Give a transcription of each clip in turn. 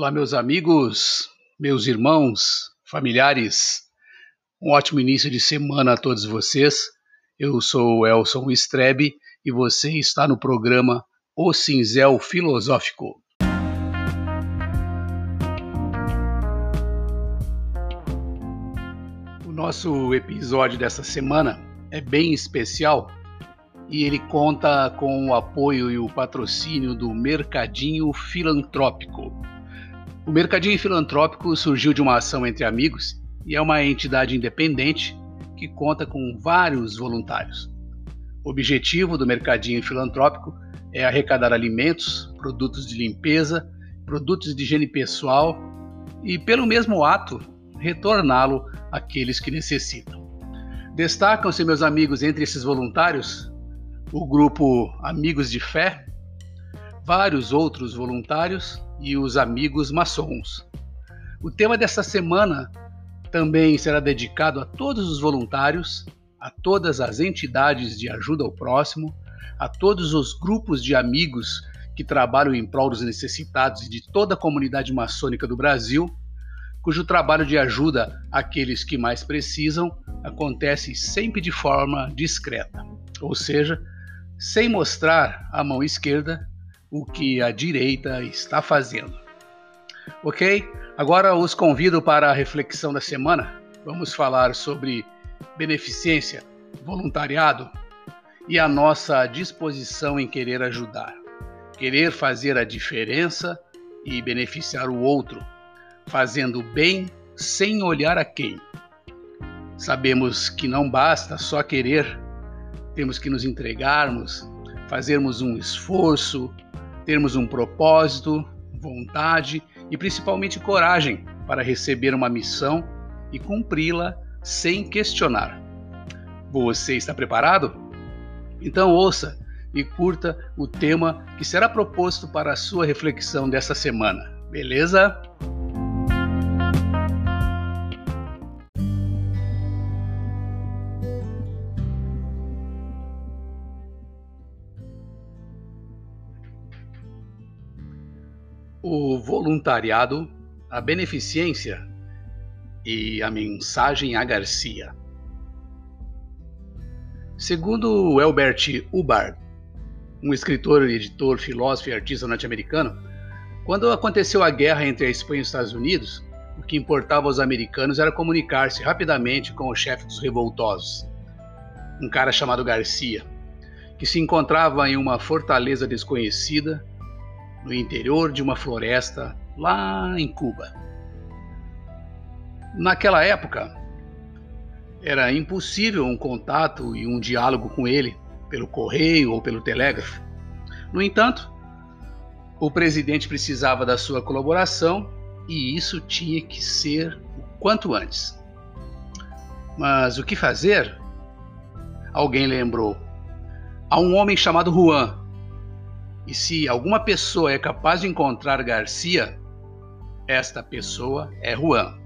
Olá, meus amigos, meus irmãos, familiares. Um ótimo início de semana a todos vocês. Eu sou Elson Strebe e você está no programa O Cinzel Filosófico. O nosso episódio dessa semana é bem especial e ele conta com o apoio e o patrocínio do Mercadinho Filantrópico. O Mercadinho Filantrópico surgiu de uma ação entre amigos e é uma entidade independente que conta com vários voluntários. O objetivo do Mercadinho Filantrópico é arrecadar alimentos, produtos de limpeza, produtos de higiene pessoal e, pelo mesmo ato, retorná-lo àqueles que necessitam. Destacam-se, meus amigos, entre esses voluntários, o grupo Amigos de Fé, vários outros voluntários e os amigos maçons. O tema dessa semana também será dedicado a todos os voluntários, a todas as entidades de ajuda ao próximo, a todos os grupos de amigos que trabalham em prol dos necessitados e de toda a comunidade maçônica do Brasil, cujo trabalho de ajuda àqueles que mais precisam acontece sempre de forma discreta, ou seja, sem mostrar a mão esquerda o que a direita está fazendo. Ok? Agora os convido para a reflexão da semana. Vamos falar sobre beneficência, voluntariado e a nossa disposição em querer ajudar, querer fazer a diferença e beneficiar o outro, fazendo bem sem olhar a quem. Sabemos que não basta só querer temos que nos entregarmos, fazermos um esforço, termos um propósito, vontade e principalmente coragem para receber uma missão e cumpri-la sem questionar. Você está preparado? Então ouça e curta o tema que será proposto para a sua reflexão dessa semana, beleza? Voluntariado, a beneficência e a mensagem a Garcia. Segundo Elbert Hubbard, um escritor, editor, filósofo e artista norte-americano, quando aconteceu a guerra entre a Espanha e os Estados Unidos, o que importava aos americanos era comunicar-se rapidamente com o chefe dos revoltosos, um cara chamado Garcia, que se encontrava em uma fortaleza desconhecida no interior de uma floresta lá em Cuba. Naquela época, era impossível um contato e um diálogo com ele pelo correio ou pelo telégrafo. No entanto, o presidente precisava da sua colaboração e isso tinha que ser o quanto antes. Mas o que fazer? Alguém lembrou. Há um homem chamado Juan e se alguma pessoa é capaz de encontrar Garcia, esta pessoa é Juan.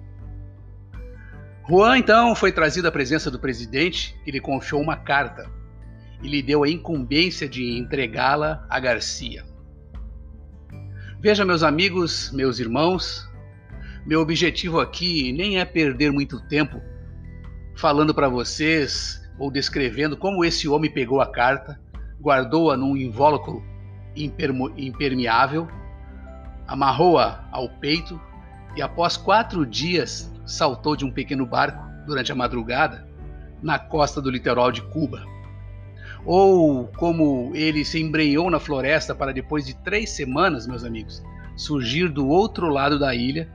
Juan então foi trazido à presença do presidente, que lhe confiou uma carta e lhe deu a incumbência de entregá-la a Garcia. Veja, meus amigos, meus irmãos, meu objetivo aqui nem é perder muito tempo falando para vocês ou descrevendo como esse homem pegou a carta, guardou-a num invólucro impermeável, amarrou-a ao peito e, após quatro dias, saltou de um pequeno barco durante a madrugada na costa do litoral de Cuba. Ou como ele se embrenhou na floresta para, depois de três semanas, meus amigos, surgir do outro lado da ilha,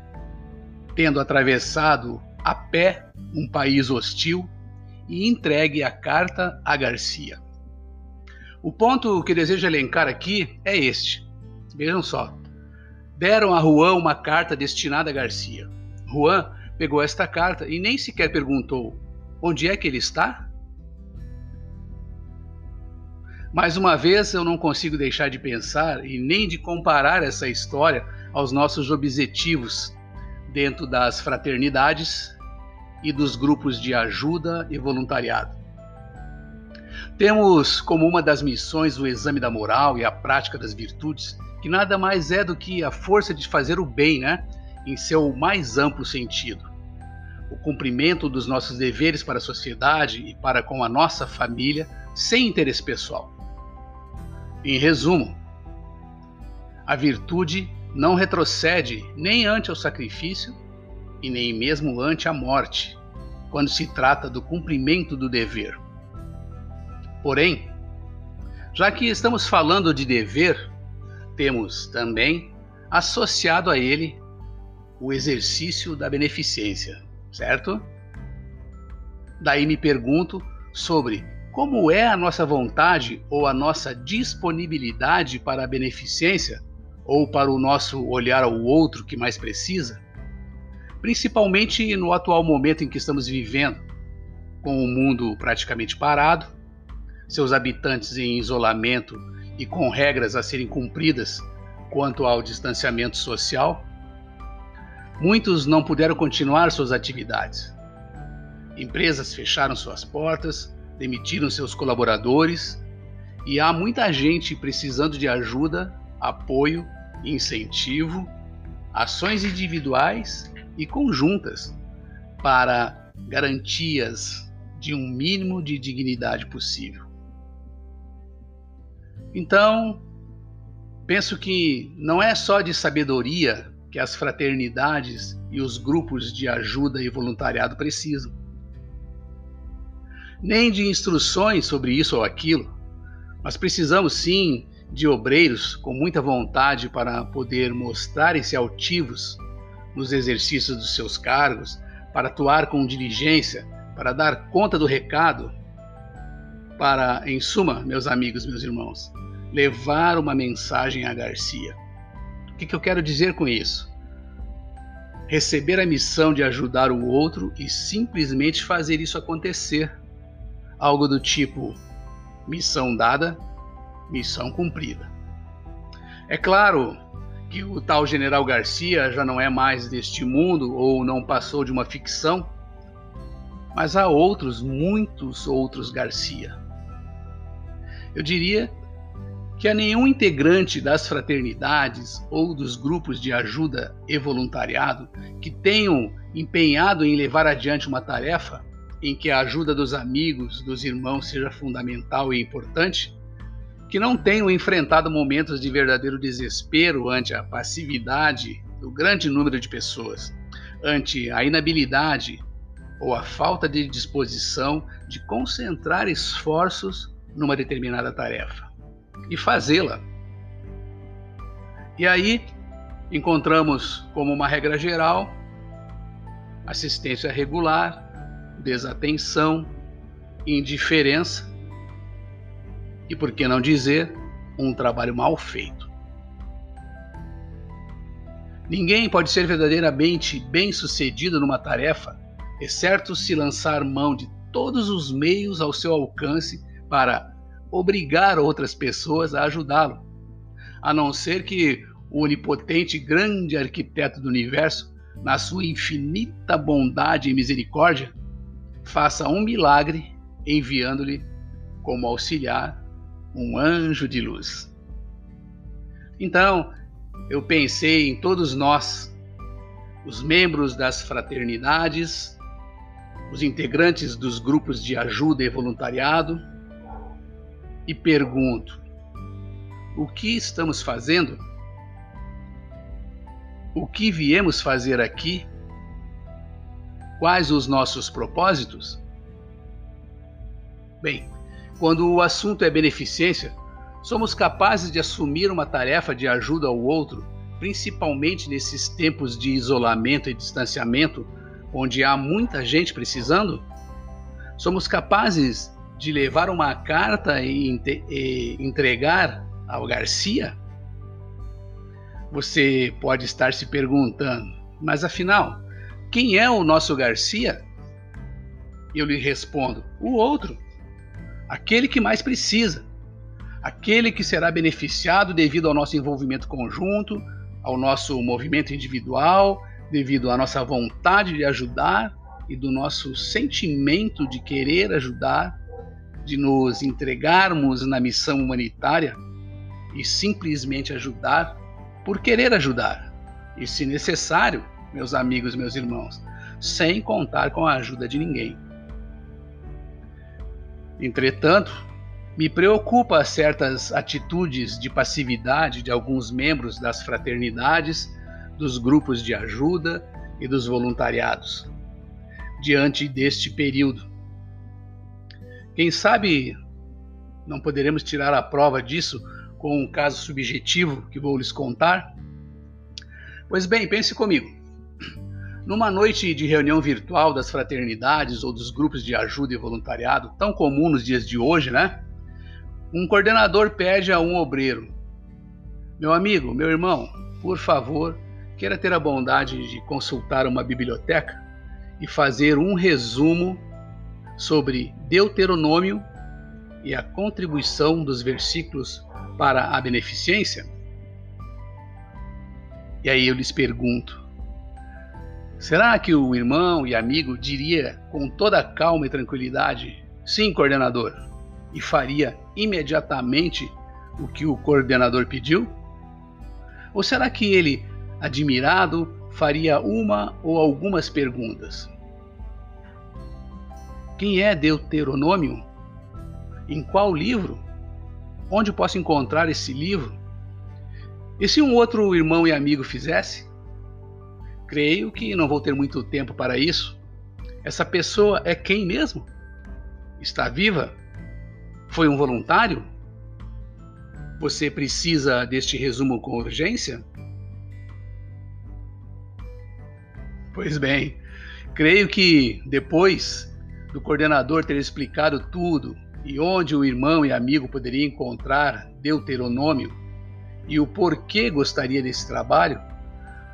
tendo atravessado a pé um país hostil e entregue a carta a Garcia. O ponto que desejo elencar aqui é este. Vejam só. Deram a Juan uma carta destinada a Garcia. Juan pegou esta carta e nem sequer perguntou: onde é que ele está? Mais uma vez, eu não consigo deixar de pensar e nem de comparar essa história aos nossos objetivos dentro das fraternidades e dos grupos de ajuda e voluntariado. Temos como uma das missões o exame da moral e a prática das virtudes, que nada mais é do que a força de fazer o bem, né? Em seu mais amplo sentido. O cumprimento dos nossos deveres para a sociedade e para com a nossa família, sem interesse pessoal. Em resumo, a virtude não retrocede nem ante o sacrifício e nem mesmo ante a morte, quando se trata do cumprimento do dever. Porém, já que estamos falando de dever, temos também associado a ele o exercício da beneficência, certo? Daí me pergunto sobre como é a nossa vontade ou a nossa disponibilidade para a beneficência ou para o nosso olhar ao outro que mais precisa, principalmente no atual momento em que estamos vivendo, com o mundo praticamente parado seus habitantes em isolamento e com regras a serem cumpridas quanto ao distanciamento social, muitos não puderam continuar suas atividades. Empresas fecharam suas portas, demitiram seus colaboradores e há muita gente precisando de ajuda, apoio, incentivo, ações individuais e conjuntas para garantias de um mínimo de dignidade possível. Então, penso que não é só de sabedoria que as fraternidades e os grupos de ajuda e voluntariado precisam, nem de instruções sobre isso ou aquilo, mas precisamos sim de obreiros com muita vontade para poder mostrar-se altivos nos exercícios dos seus cargos, para atuar com diligência, para dar conta do recado para, em suma, meus amigos, meus irmãos, levar uma mensagem a Garcia. O que, que eu quero dizer com isso? Receber a missão de ajudar o outro e simplesmente fazer isso acontecer. Algo do tipo: missão dada, missão cumprida. É claro que o tal General Garcia já não é mais deste mundo ou não passou de uma ficção, mas há outros, muitos outros Garcia. Eu diria que a nenhum integrante das fraternidades ou dos grupos de ajuda e voluntariado que tenham empenhado em levar adiante uma tarefa em que a ajuda dos amigos, dos irmãos seja fundamental e importante, que não tenham enfrentado momentos de verdadeiro desespero ante a passividade do grande número de pessoas, ante a inabilidade ou a falta de disposição de concentrar esforços numa determinada tarefa e fazê-la. E aí encontramos como uma regra geral assistência regular, desatenção, indiferença e, por que não dizer, um trabalho mal feito. Ninguém pode ser verdadeiramente bem-sucedido numa tarefa, exceto se lançar mão de todos os meios ao seu alcance para obrigar outras pessoas a ajudá-lo, a não ser que o onipotente grande arquiteto do universo, na sua infinita bondade e misericórdia, faça um milagre enviando-lhe como auxiliar um anjo de luz. Então, eu pensei em todos nós, os membros das fraternidades, os integrantes dos grupos de ajuda e voluntariado, e pergunto: o que estamos fazendo? O que viemos fazer aqui? Quais os nossos propósitos? Bem, quando o assunto é beneficência, somos capazes de assumir uma tarefa de ajuda ao outro, principalmente nesses tempos de isolamento e distanciamento, onde há muita gente precisando? Somos capazes de levar uma carta e, e entregar ao Garcia? Você pode estar se perguntando, mas afinal, quem é o nosso Garcia? Eu lhe respondo: o outro, aquele que mais precisa, aquele que será beneficiado devido ao nosso envolvimento conjunto, ao nosso movimento individual, devido à nossa vontade de ajudar e do nosso sentimento de querer ajudar de nos entregarmos na missão humanitária e simplesmente ajudar por querer ajudar, e se necessário, meus amigos, meus irmãos, sem contar com a ajuda de ninguém. Entretanto, me preocupa certas atitudes de passividade de alguns membros das fraternidades, dos grupos de ajuda e dos voluntariados diante deste período. Quem sabe não poderemos tirar a prova disso com um caso subjetivo que vou lhes contar? Pois bem, pense comigo. Numa noite de reunião virtual das fraternidades ou dos grupos de ajuda e voluntariado, tão comum nos dias de hoje, né? Um coordenador pede a um obreiro: Meu amigo, meu irmão, por favor, queira ter a bondade de consultar uma biblioteca e fazer um resumo sobre Deuteronômio e a contribuição dos versículos para a beneficência? E aí eu lhes pergunto: será que o irmão e amigo diria com toda calma e tranquilidade, sim, coordenador, e faria imediatamente o que o coordenador pediu? Ou será que ele, admirado, faria uma ou algumas perguntas? Quem é Deuteronômio? Em qual livro? Onde posso encontrar esse livro? E se um outro irmão e amigo fizesse? Creio que não vou ter muito tempo para isso. Essa pessoa é quem mesmo? Está viva? Foi um voluntário? Você precisa deste resumo com urgência? Pois bem, creio que depois do coordenador ter explicado tudo e onde o irmão e amigo poderia encontrar Deuteronômio e o porquê gostaria desse trabalho,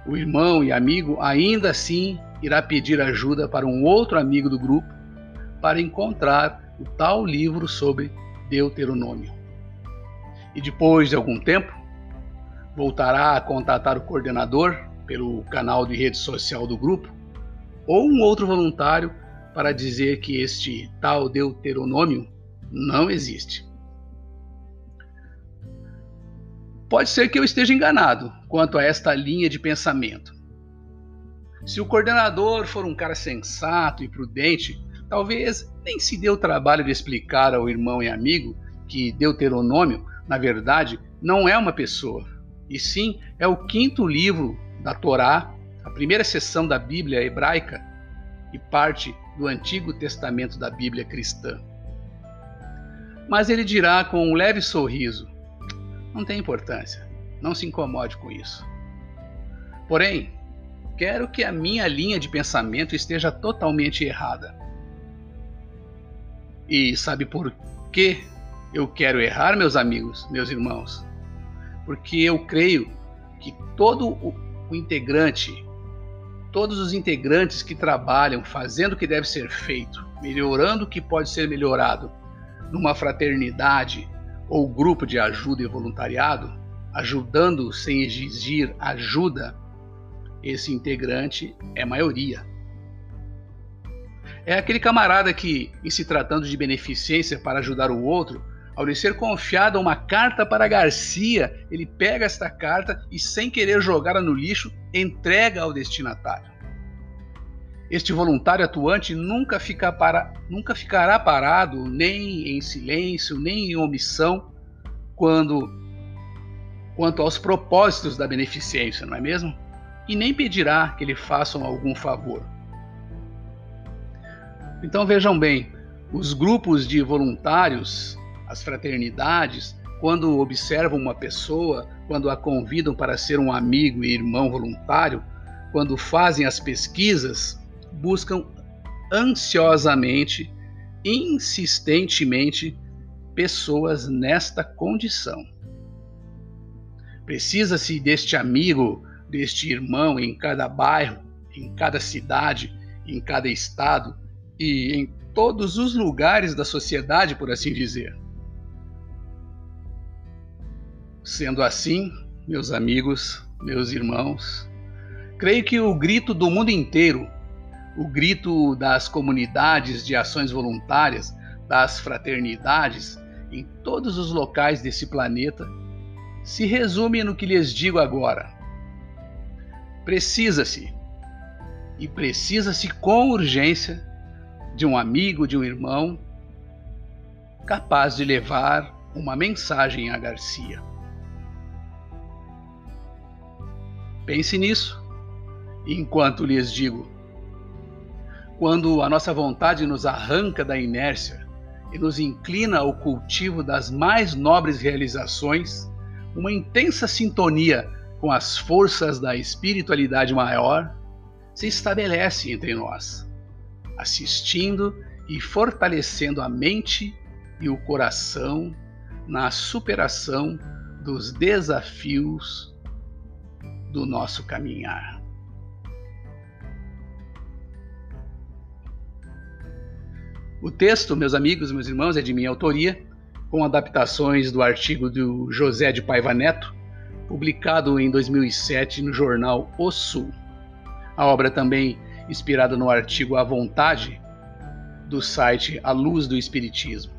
o irmão e amigo ainda assim irá pedir ajuda para um outro amigo do grupo para encontrar o tal livro sobre Deuteronômio. E depois de algum tempo, voltará a contatar o coordenador pelo canal de rede social do grupo ou um outro voluntário para dizer que este tal Deuteronômio não existe. Pode ser que eu esteja enganado quanto a esta linha de pensamento. Se o coordenador for um cara sensato e prudente, talvez nem se dê o trabalho de explicar ao irmão e amigo que Deuteronômio, na verdade, não é uma pessoa, e sim é o quinto livro da Torá, a primeira seção da Bíblia hebraica e parte do Antigo Testamento da Bíblia cristã. Mas ele dirá com um leve sorriso: Não tem importância, não se incomode com isso. Porém, quero que a minha linha de pensamento esteja totalmente errada. E sabe por que eu quero errar, meus amigos, meus irmãos? Porque eu creio que todo o integrante, todos os integrantes que trabalham fazendo o que deve ser feito, melhorando o que pode ser melhorado numa fraternidade ou grupo de ajuda e voluntariado, ajudando sem exigir ajuda, esse integrante é maioria. É aquele camarada que, em se tratando de beneficência para ajudar o outro, ao lhe ser confiada uma carta para Garcia, ele pega esta carta e, sem querer jogá-la no lixo, entrega ao destinatário. Este voluntário atuante nunca, fica para, nunca ficará parado, nem em silêncio, nem em omissão, quando quanto aos propósitos da beneficência, não é mesmo? E nem pedirá que lhe façam algum favor. Então vejam bem, os grupos de voluntários as fraternidades, quando observam uma pessoa, quando a convidam para ser um amigo e irmão voluntário, quando fazem as pesquisas, buscam ansiosamente, insistentemente, pessoas nesta condição. Precisa-se deste amigo, deste irmão em cada bairro, em cada cidade, em cada estado e em todos os lugares da sociedade, por assim dizer. Sendo assim, meus amigos, meus irmãos, creio que o grito do mundo inteiro, o grito das comunidades de ações voluntárias, das fraternidades em todos os locais desse planeta se resume no que lhes digo agora. Precisa-se, e precisa-se com urgência, de um amigo, de um irmão, capaz de levar uma mensagem a Garcia. Pense nisso, enquanto lhes digo. Quando a nossa vontade nos arranca da inércia e nos inclina ao cultivo das mais nobres realizações, uma intensa sintonia com as forças da espiritualidade maior se estabelece entre nós, assistindo e fortalecendo a mente e o coração na superação dos desafios do nosso caminhar. O texto, meus amigos, meus irmãos, é de minha autoria, com adaptações do artigo do José de Paiva Neto, publicado em 2007 no jornal O Sul. A obra também inspirada no artigo À Vontade, do site A Luz do Espiritismo.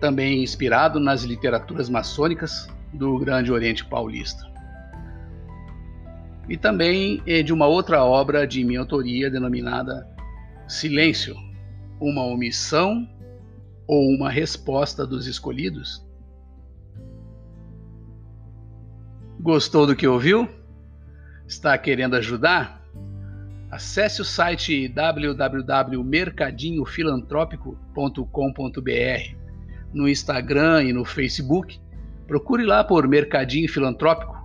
Também inspirado nas literaturas maçônicas do Grande Oriente Paulista. E também é de uma outra obra de minha autoria denominada Silêncio, uma omissão ou uma resposta dos escolhidos? Gostou do que ouviu? Está querendo ajudar? Acesse o site www.mercadinhofilantrópico.com.br. No Instagram e no Facebook, procure lá por Mercadinho Filantrópico.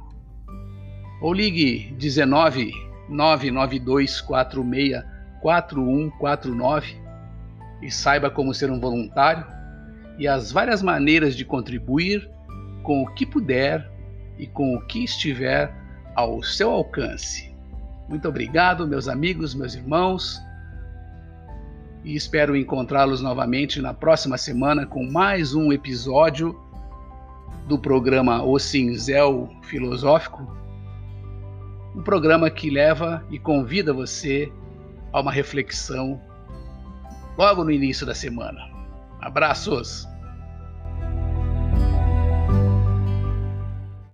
Ou ligue 19 992 46 4149 e saiba como ser um voluntário e as várias maneiras de contribuir com o que puder e com o que estiver ao seu alcance. Muito obrigado, meus amigos, meus irmãos, e espero encontrá-los novamente na próxima semana com mais um episódio do programa O Cinzel Filosófico, um programa que leva e convida você a uma reflexão logo no início da semana. Abraços!